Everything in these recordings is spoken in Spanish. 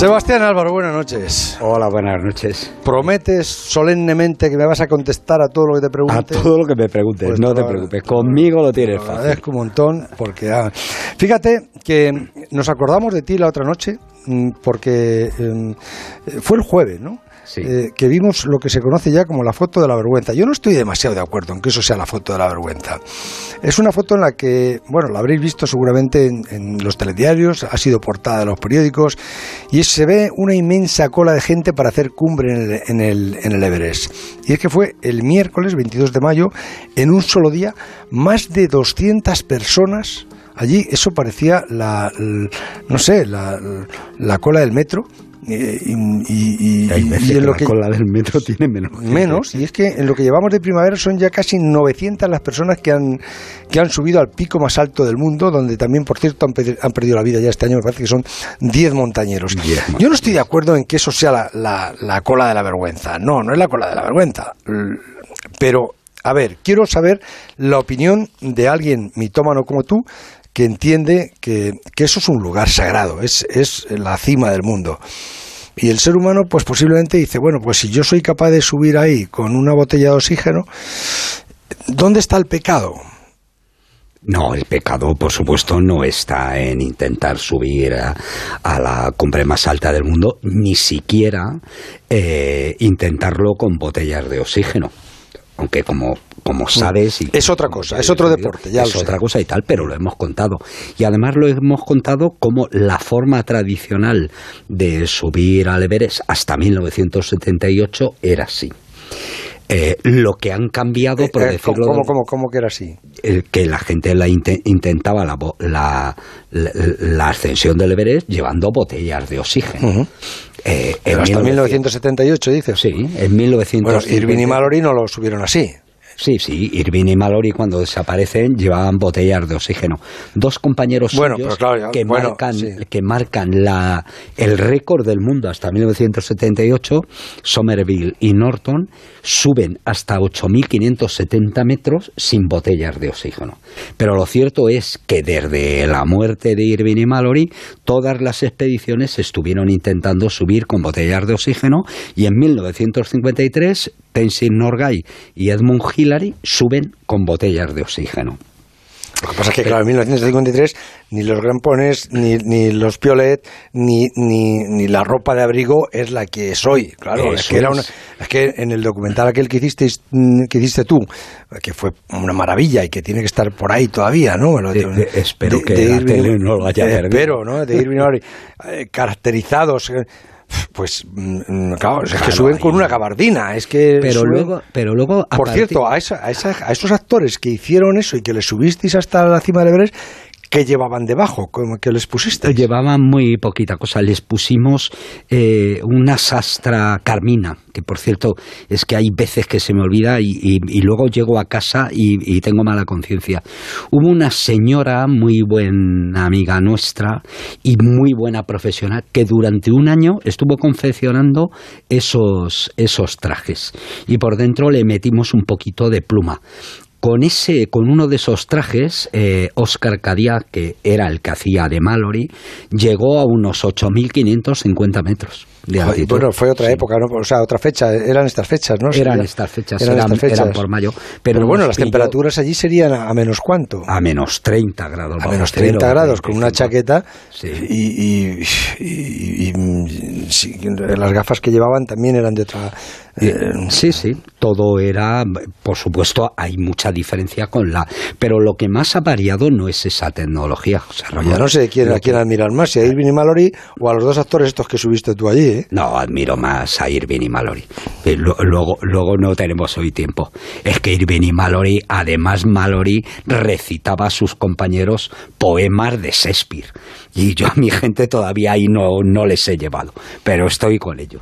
Sebastián Álvaro, buenas noches. Hola, buenas noches. ¿Prometes solemnemente que me vas a contestar a todo lo que te pregunte? A todo lo que me preguntes, Pues no te lo- preocupes. Conmigo lo tienes fácil. agradezco un montón porque... ah, fíjate que nos acordamos de ti la otra noche mm, porque eh, fue el jueves, ¿no? Eh, que vimos lo que se conoce ya como la foto de la vergüenza. Yo no estoy demasiado de acuerdo en que eso sea la foto de la vergüenza. Es una foto en la que, bueno, la habréis visto seguramente en, los telediarios, ha sido portada de los periódicos, y se ve una inmensa cola de gente para hacer cumbre en el, en el, en el Everest. Y es que fue el miércoles 22 de mayo, en un solo día, más de 200 personas. Allí eso parecía la, no sé, la, la cola del metro. Eh, Y, y- y- Hay y veces en que lo la cola del metro tiene menos. gente. Menos, y es que en lo que llevamos de primavera son ya casi 900 las personas que han, que han subido al pico más alto del mundo, donde también, por cierto, han, perdido la vida ya este año, me parece que son 10 montañeros. 10 Yo no estoy de acuerdo en que eso sea la, la- la cola de la vergüenza, no, no es la cola de la vergüenza, pero, a ver, quiero saber la opinión de alguien mitómano como tú, que entiende que, eso es un lugar sagrado, es, es la cima del mundo. Y el ser humano, pues posiblemente dice, bueno, pues si yo soy capaz de subir ahí con una botella de oxígeno, ¿dónde está el pecado? No, el pecado, por supuesto, no está en intentar subir a, a la cumbre más alta del mundo, ni siquiera eh, intentarlo con botellas de oxígeno. Aunque como, como sabes... y. Es otra cosa, es otro deporte, ya Es lo sé. otra cosa y tal, pero lo hemos contado. Y además lo hemos contado como la forma tradicional de subir al Everest hasta 1978 era así. Eh, lo que han cambiado, por Eh, eh, decirlo ¿cómo, de- cómo, cómo que era así? que la gente la inte- intentaba la, la, la- la ascensión del Everest llevando botellas de oxígeno. Eh, Pero en hasta 1900 1978, dices. Sí, en 1900. Bueno, Irving y Mallory no lo subieron así. Sí, sí, Irving y Mallory cuando desaparecen llevaban botellas de oxígeno. Dos compañeros Bueno, suyos pero claro, ya- que, bueno, marcan, sí. que marcan la, el récord del mundo hasta 1978, Somerville y Norton, suben hasta 8.570 metros sin botellas de oxígeno. Pero lo cierto es que desde la muerte de Irving y Mallory, todas las expediciones estuvieron intentando subir con botellas de oxígeno y en 1953 Tenzin Norgay y Edmund Hillary suben con botellas de oxígeno. Lo que pasa es que, claro, en 1953 ni los grampones, ni, ni los piolet, ni, ni, ni la ropa de abrigo es la que es hoy. Claro, es que, era una- es que en el documental aquel que hiciste, que hiciste tú, que fue una maravilla y que tiene que estar por ahí todavía, ¿no? Bueno, De- de- espero que la tele no lo haya eh. Espero, ¿no? De Irving Mallory, eh, caracterizados. Pues mm, claro, es que suben con una gabardina, es que Pero suben- luego, pero luego a por partir- cierto, a, esa- a, esa- a esos actores que hicieron eso y que les subisteis hasta la cima del Everest, ¿qué llevaban debajo? ¿Cómo que les pusiste? Llevaban muy poquita cosa. Les pusimos eh, una sastra carmina, que por cierto es que hay veces que se me olvida y luego llego a casa y, y tengo mala conciencia. Hubo una señora muy buena amiga nuestra y muy buena profesional que durante un año estuvo confeccionando esos, esos trajes y por dentro le metimos un poquito de pluma. Con ese, con uno de esos trajes, eh, Oscar Cadillac, que era el que hacía de Mallory, llegó a unos 8.550 metros de altitud. Bueno, fue otra Sí. época, ¿no? O sea, otra fecha. Eran estas fechas, ¿no? Eran estas fechas, eran eran, estas fechas. eran por mayo. Pero, Pero, bueno, las pilló temperaturas allí serían a, a menos cuánto. A menos 30 grados. A menos cero, 30 grados, con una 25. chaqueta Sí. y, y- y- y- las gafas que llevaban también eran de otra... eh, Sí, sí, todo era, por supuesto, hay mucha diferencia con la, pero lo que más ha variado no es esa tecnología, José Ramón. ya no sé quién, a quién admirar más, si a Irving y Mallory o a los dos actores estos que subiste tú allí, ¿eh? No, admiro más a Irving y Mallory. Eh, lo- Luego, luego no tenemos hoy tiempo. Es que Irving y Mallory, además Mallory recitaba a sus compañeros poemas de Shakespeare. Y yo a mi gente todavía ahí no, no les he llevado, pero estoy con ello.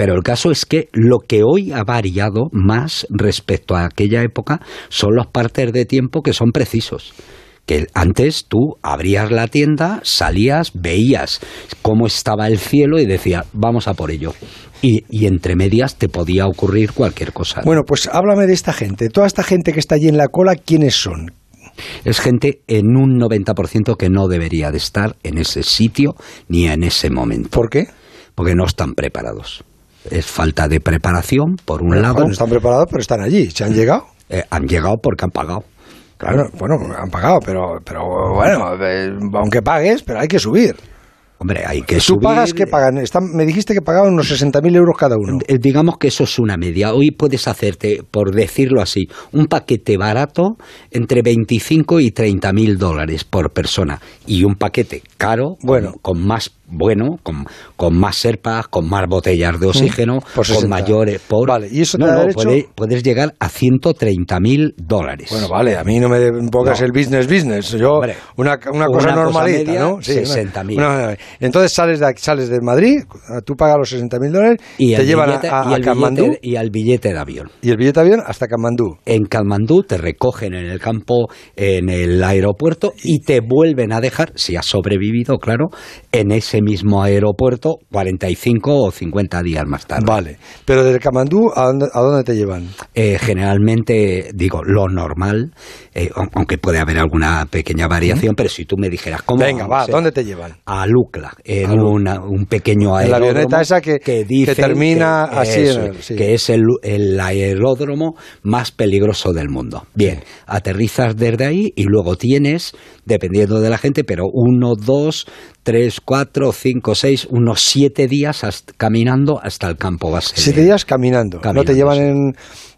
Pero el caso es que lo que hoy ha variado más respecto a aquella época son los partes de tiempo que son precisos que antes tú abrías la tienda, salías, veías cómo estaba el cielo y decías, vamos a por ello. Y, y entre medias te podía ocurrir cualquier cosa. Bueno, pues háblame de esta gente. Toda esta gente que está allí en la cola, ¿quiénes son? Es gente en un 90% que no debería de estar en ese sitio ni en ese momento. ¿Por qué? porque no están preparados. Es falta de preparación, por un lado. no están preparados, pero están allí. ¿Se han llegado? Eh, han llegado porque han pagado. Claro, bueno, han pagado, pero, pero bueno, eh, aunque pagues, pero hay que subir. Hombre, hay que ¿Tú pagas que pagan? me dijiste que pagaban unos 60.000 euros cada uno. Eh, digamos que eso es una media. Hoy puedes hacerte, por decirlo así, un paquete barato entre 25 y 30.000 dólares por persona. Y un paquete caro, bueno. con más bueno, con, con más serpas, con más botellas de mm, oxígeno, con mayores... Por, vale, ¿y eso te no, puedes llegar a 130 mil dólares. Bueno, vale, a mí no me pongas el business business. Yo, una, una, cosa normalita, ¿no? Sí, 60 mil. entonces sales de, sales de Madrid, tú pagas los 60 mil dólares, y te llevan a, y Kamandú. y al billete de avión. Y el billete de avión hasta Kamandú. En Kamandú te recogen en el campo, en el aeropuerto, y te vuelven a dejar, si has sobrevivido, claro, en ese mismo aeropuerto 45 o 50 días más tarde. Vale, pero del Camandú, ¿a dónde, te llevan? Eh, generalmente, digo, lo normal, eh, aunque puede haber alguna pequeña variación, pero si tú me dijeras, ¿cómo? Venga, va, ¿dónde te llevan? A Lucla, en un pequeño aeródromo. la avioneta esa que, termina así. Que es el, el aeródromo más peligroso del mundo. Bien, aterrizas desde ahí y luego tienes, dependiendo de la gente, pero uno, dos, tres, cuatro, cinco, seis, unos siete días caminando hasta el campo base. Siete días caminando. no te llevan en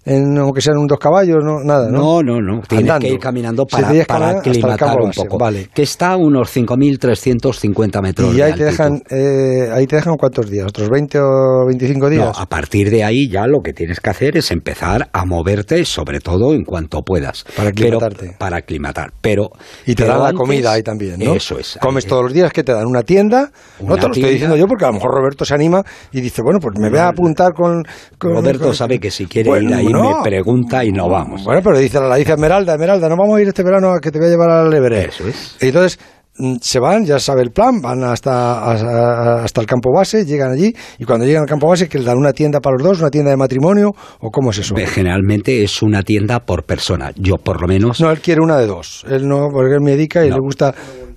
en, aunque sean un dos caballos, no, nada, ¿no? No, no, no. Tienes que ir caminando para, para aclimatar un poco. Vale. Que está a unos 5.350 metros ¿Y ahí te dejan eh, ahí te dejan cuántos días? ¿Otros 20 o 25 días? No, a partir de ahí ya lo que tienes que hacer es empezar a moverte, sobre todo en cuanto puedas. Para aclimatarte. para aclimatar. Pero, y te dan la comida ahí también, ¿no? Eso es. Comes todos los días que te dan una tienda. no te lo estoy diciendo yo porque a lo mejor Roberto se anima y dice, bueno, pues me voy a apuntar con... Roberto sabe que si quiere ir ahí me pregunta y no vamos. Bueno, pero dice la dice Esmeralda, Esmeralda, no vamos a ir este verano a que te voy a llevar al Everest. Eso es. entonces mm, se van, ya sabe el plan, van hasta, hasta el campo base, llegan allí y cuando llegan al campo base que le dan una tienda para los dos, una tienda de matrimonio o cómo es eso. Generalmente es una tienda por persona, yo por lo menos. No, él quiere una de dos, él no, porque él medica y le gusta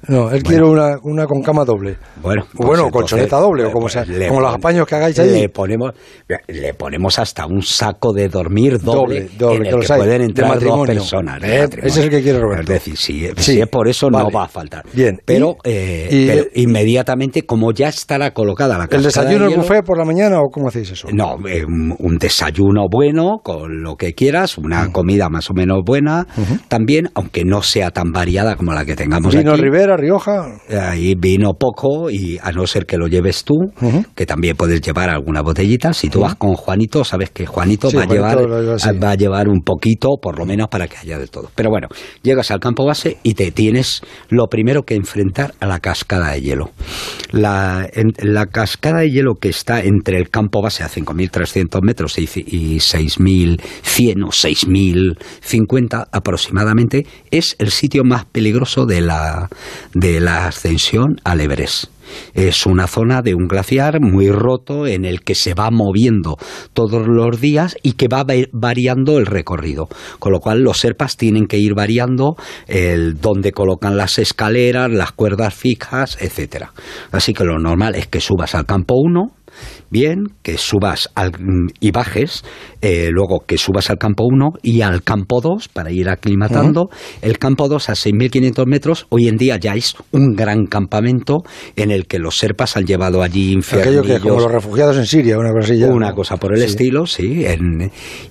no, él quiere una, una con cama doble. Bueno, pues bueno, colchoneta doble, o como sea, como los apaños que hagáis ahí. Le ponemos, le ponemos hasta un saco de dormir doble, doble, en el que, pueden entrar dos personas. Eh, ese es el que quiere Roberto. Es decir, si, si es por eso no va a faltar. Bien. Pero, eh, pero inmediatamente, como ya estará colocada la ¿El desayuno el buffet por la mañana o cómo hacéis eso? No, eh, un desayuno bueno, con lo que quieras, una comida más o menos buena, también, aunque no sea tan variada como la que tengamos Vino aquí. Rivera, Rioja. Ahí vino poco y a no ser que lo lleves tú, que también puedes llevar alguna botellita. Si tú vas con Juanito, sabes que Juanito, va, a llevar, va a llevar un poquito, por lo menos para que haya de todo. Pero bueno, llegas al campo base y te tienes lo primero que enfrentar a la cascada de hielo. La, la cascada de hielo que está entre el campo base a 5.300 metros y, y 6.100 o 6.050 aproximadamente, es el sitio más peligroso de la, de la ascensión al Everest. Es una zona de un glaciar muy roto en el que se va moviendo todos los días y que va variando el recorrido. Con lo cual los serpas tienen que ir variando el dónde colocan las escaleras, las cuerdas fijas, etcétera. Así que lo normal es que subas al campo 1, bien, que subas al, y bajes, eh, luego que subas al campo 1 y al campo 2 para ir aclimatando. El campo 2 a 6.500 metros, hoy en día ya es un gran campamento en el que los serpas han llevado allí infiernos. Aquello que como los refugiados en Siria, una cosa Una cosa por el estilo, sí.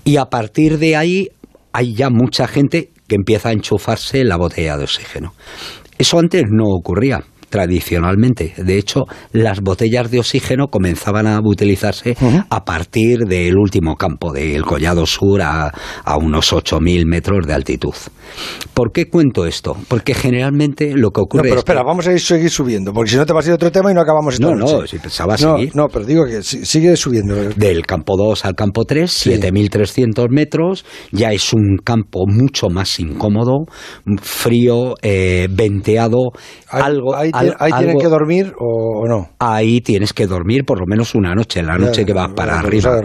y a partir de ahí hay ya mucha gente que empieza a enchufarse la botella de oxígeno. Eso antes no ocurría tradicionalmente. De hecho, las botellas de oxígeno comenzaban a utilizarse a partir del último campo, del Collado Sur a, a unos 8.000 metros de altitud. ¿Por qué cuento esto? Porque generalmente lo que ocurre. No, pero espera, vamos a ir, seguir subiendo, porque si no te vas a ir a otro tema y no acabamos esta No, noche. no, si pensaba seguir. No, pero digo que sigue subiendo. Del campo 2 al campo 3, 7.300 metros, ya es un campo mucho más incómodo, frío, eh, venteado, algo. ¿Ahí tienen que dormir o, no? Ahí tienes que dormir por lo menos una noche, la noche que vas para arriba.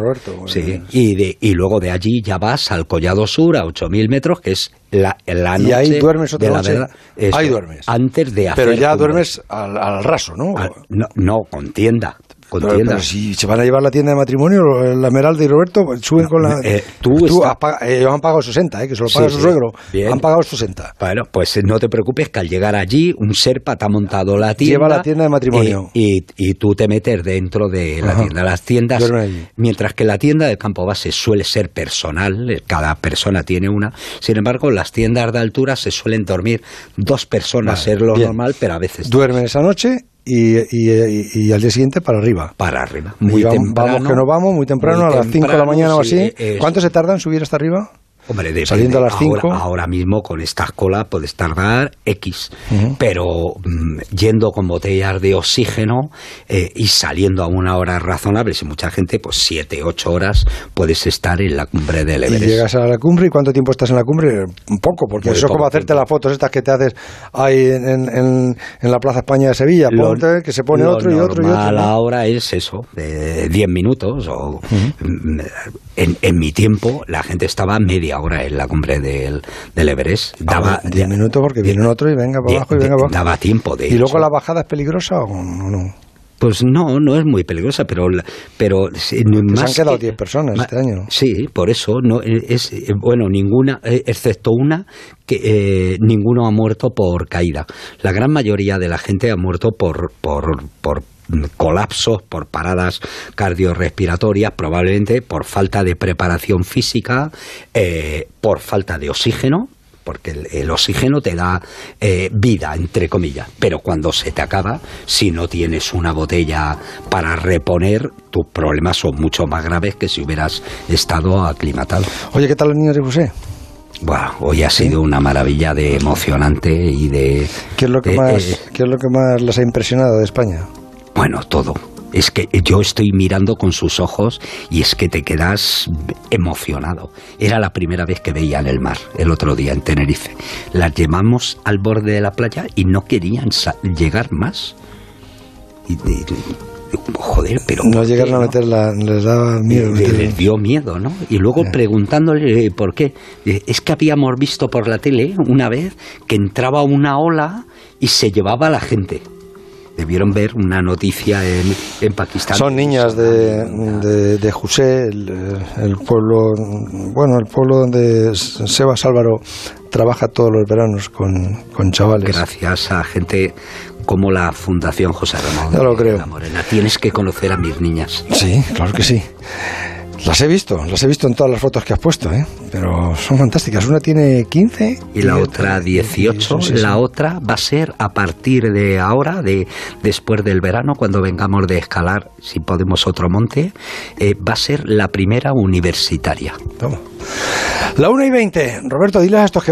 sí, y, de, y luego de allí ya vas al Collado Sur a 8.000 metros, que es la, la noche y ahí duermes otra de noche. la verdad. ahí duermes. Antes de hacer. Pero ya duermes al, raso, ¿no? ¿no? no, con tienda. Con Pero, si se van a llevar la tienda de matrimonio, la Esmeralda y Roberto, pues suben con la... eh, tú está- has eh, ellos han pagado 60, eh, que se lo paga Sí, su sí. suegro. Bien. Han pagado 60. Bueno, pues eh, no te preocupes que al llegar allí un serpa te ha montado la tienda. Lleva la tienda de matrimonio. Y, y- y tú te metes dentro de la Ajá. tienda. Las tiendas, mientras que la tienda de campo base suele ser personal, eh, cada persona tiene una. Sin embargo, las tiendas de altura se suelen dormir dos personas, Vale, es lo bien. normal, pero a veces Duermen esa noche y, y- al día siguiente para arriba. para arriba. Muy vamos, temprano. vamos que nos vamos muy temprano, muy a las 5 de la mañana o sí, así. ¿Cuánto se tarda en subir hasta arriba? Hombre, depende. Saliendo a las Ahora- cinco. Ahora, mismo con estas colas puedes tardar X, pero mm, yendo con botellas de oxígeno eh, y saliendo a una hora razonable, si mucha gente, pues 7, 8 horas puedes estar en la cumbre del Y Everest. llegas a la cumbre y ¿cuánto tiempo estás en la cumbre? Un poco, porque Muy eso es como hacerte tiempo. las fotos estas que te haces ahí en, en- en- en la Plaza España de Sevilla. Lo- Ponte, que se pone otro y otro y otro. normal ¿no? ahora es eso, de 10 minutos. O, en, en mi tiempo, la gente estaba media hora en la cumbre del, del Everest. Daba Ah, bueno, 10 minutos porque viene otro y venga para abajo y venga para abajo. Daba tiempo de ¿Y luego la bajada es peligrosa o no? Pues no, no es muy peligrosa, pero, pero se más han quedado que- 10 personas ma- este año. Sí, por eso no eh, es eh, bueno ninguna, eh, excepto una que eh, ninguno ha muerto por caída. La gran mayoría de la gente ha muerto por por por colapsos, por paradas cardiorrespiratorias, probablemente por falta de preparación física, eh, por falta de oxígeno, porque el, el oxígeno te da eh, vida, entre comillas, pero cuando se te acaba, si no tienes una botella para reponer, tus problemas son mucho más graves que si hubieras estado aclimatado. Oye, ¿qué tal los niños de José? Bueno, hoy ha sido una maravilla de emocionante y de... ¿Qué es lo que más, eh, qué es lo que más les ha impresionado de España? Bueno, todo. Es que yo estoy mirando con sus ojos y es que te quedas emocionado. Era la primera vez que veían el mar, el otro día en Tenerife. Las llevamos al borde de la playa y no querían llegar más. Y, y- joder, pero... No ¿por qué, llegaron a no? meter la... Les daba miedo. Eh, les dio miedo, ¿no? Y luego preguntándole eh, por qué. Eh, Es que habíamos visto por la tele una vez que entraba una ola y se llevaba a la gente. Debieron ver una noticia en, en Pakistán. Son niñas de, de, de José, el, el pueblo, bueno, el pueblo donde Sebas Álvaro trabaja todos los veranos con, con chavales. Gracias a gente como la Fundación José Ramón. Ya lo creo. la Morena. Tienes que conocer a mis niñas. Sí, claro que sí. Las he visto, las he visto en todas las fotos que has puesto, ¿eh? Pero son fantásticas. Una tiene 15 Y la otra 18. sí, sí. La otra va a ser a partir de ahora, de después del verano, cuando vengamos de escalar, si podemos otro monte, eh, va a ser la primera universitaria. Toma. La 1 y 20. Roberto, diles a estos que ven.